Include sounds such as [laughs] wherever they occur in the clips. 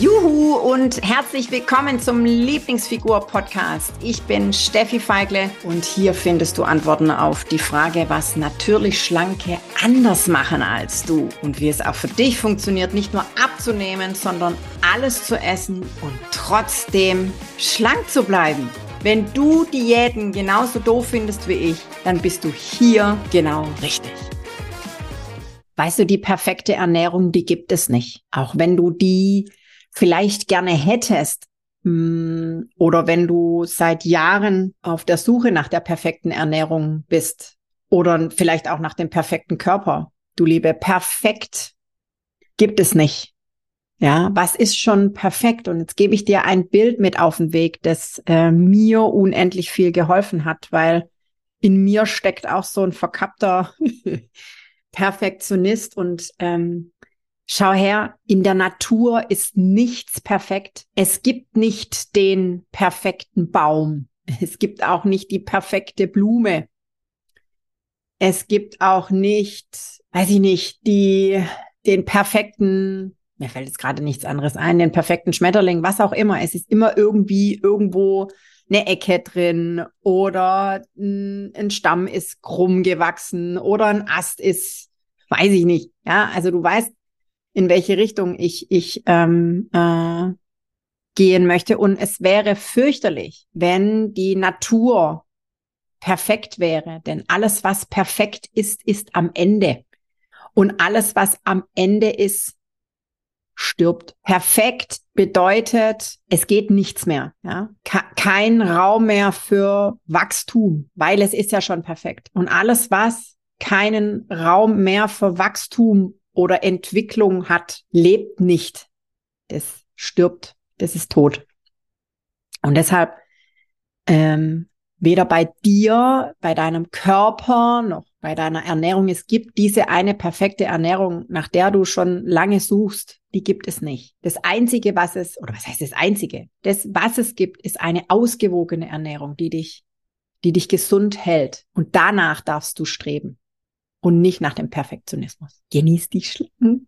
Juhu und herzlich willkommen zum Lieblingsfigur-Podcast. Ich bin Steffi Feigle und hier findest du Antworten auf die Frage, was natürlich Schlanke anders machen als du und wie es auch für dich funktioniert, nicht nur abzunehmen, sondern alles zu essen und trotzdem schlank zu bleiben. Wenn du Diäten genauso doof findest wie ich, dann bist du hier genau richtig. Weißt du, die perfekte Ernährung, die gibt es nicht. Auch wenn du die vielleicht gerne hättest, mm, oder wenn du seit Jahren auf der Suche nach der perfekten Ernährung bist oder vielleicht auch nach dem perfekten Körper. Du Liebe, perfekt gibt es nicht. Ja, was ist schon perfekt? Und jetzt gebe ich dir ein Bild mit auf den Weg, das äh, mir unendlich viel geholfen hat, weil in mir steckt auch so ein verkappter [laughs] Perfektionist und ähm, Schau her, in der Natur ist nichts perfekt. Es gibt nicht den perfekten Baum. [laughs] Es gibt auch nicht die perfekte Blume. Es gibt auch nicht, weiß ich nicht, die, den perfekten, mir fällt jetzt gerade nichts anderes ein, den perfekten Schmetterling, was auch immer. Es ist immer irgendwie irgendwo eine Ecke drin oder ein Stamm ist krumm gewachsen oder ein Ast ist, weiß ich nicht. Ja, also du weißt, in welche Richtung ich, ich ähm, äh, gehen möchte. Und es wäre fürchterlich, wenn die Natur perfekt wäre. Denn alles, was perfekt ist, ist am Ende. Und alles, was am Ende ist, stirbt. Perfekt bedeutet, es geht nichts mehr. Ja? Kein Raum mehr für Wachstum, weil es ist ja schon perfekt. Und alles, was keinen Raum mehr für Wachstum oder Entwicklung hat, lebt nicht. Das stirbt, das ist tot. Und deshalb ähm, weder bei dir, bei deinem Körper noch bei deiner Ernährung, es gibt diese eine perfekte Ernährung, nach der du schon lange suchst, die gibt es nicht. Das Einzige, was es, oder was heißt das Einzige? Das, was es gibt, ist eine ausgewogene Ernährung, die dich, die dich gesund hält. Und danach darfst du streben und nicht nach dem Perfektionismus. Genieß dich schlank.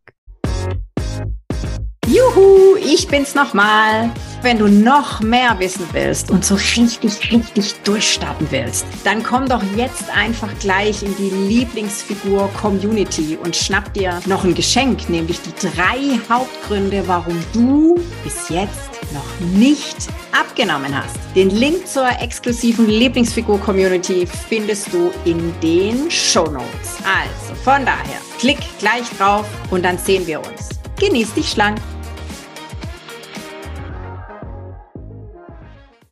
Juhu, ich bin's nochmal. Wenn du noch mehr wissen willst und so richtig, richtig durchstarten willst, dann komm doch jetzt einfach gleich in die Lieblingsfigur Community und schnapp dir noch ein Geschenk, nämlich die drei Hauptgründe, warum du bis jetzt noch nicht abgenommen hast. Den Link zur exklusiven Lieblingsfigur-Community findest du in den Show Notes. Also von daher, klick gleich drauf und dann sehen wir uns. Genieß dich schlank.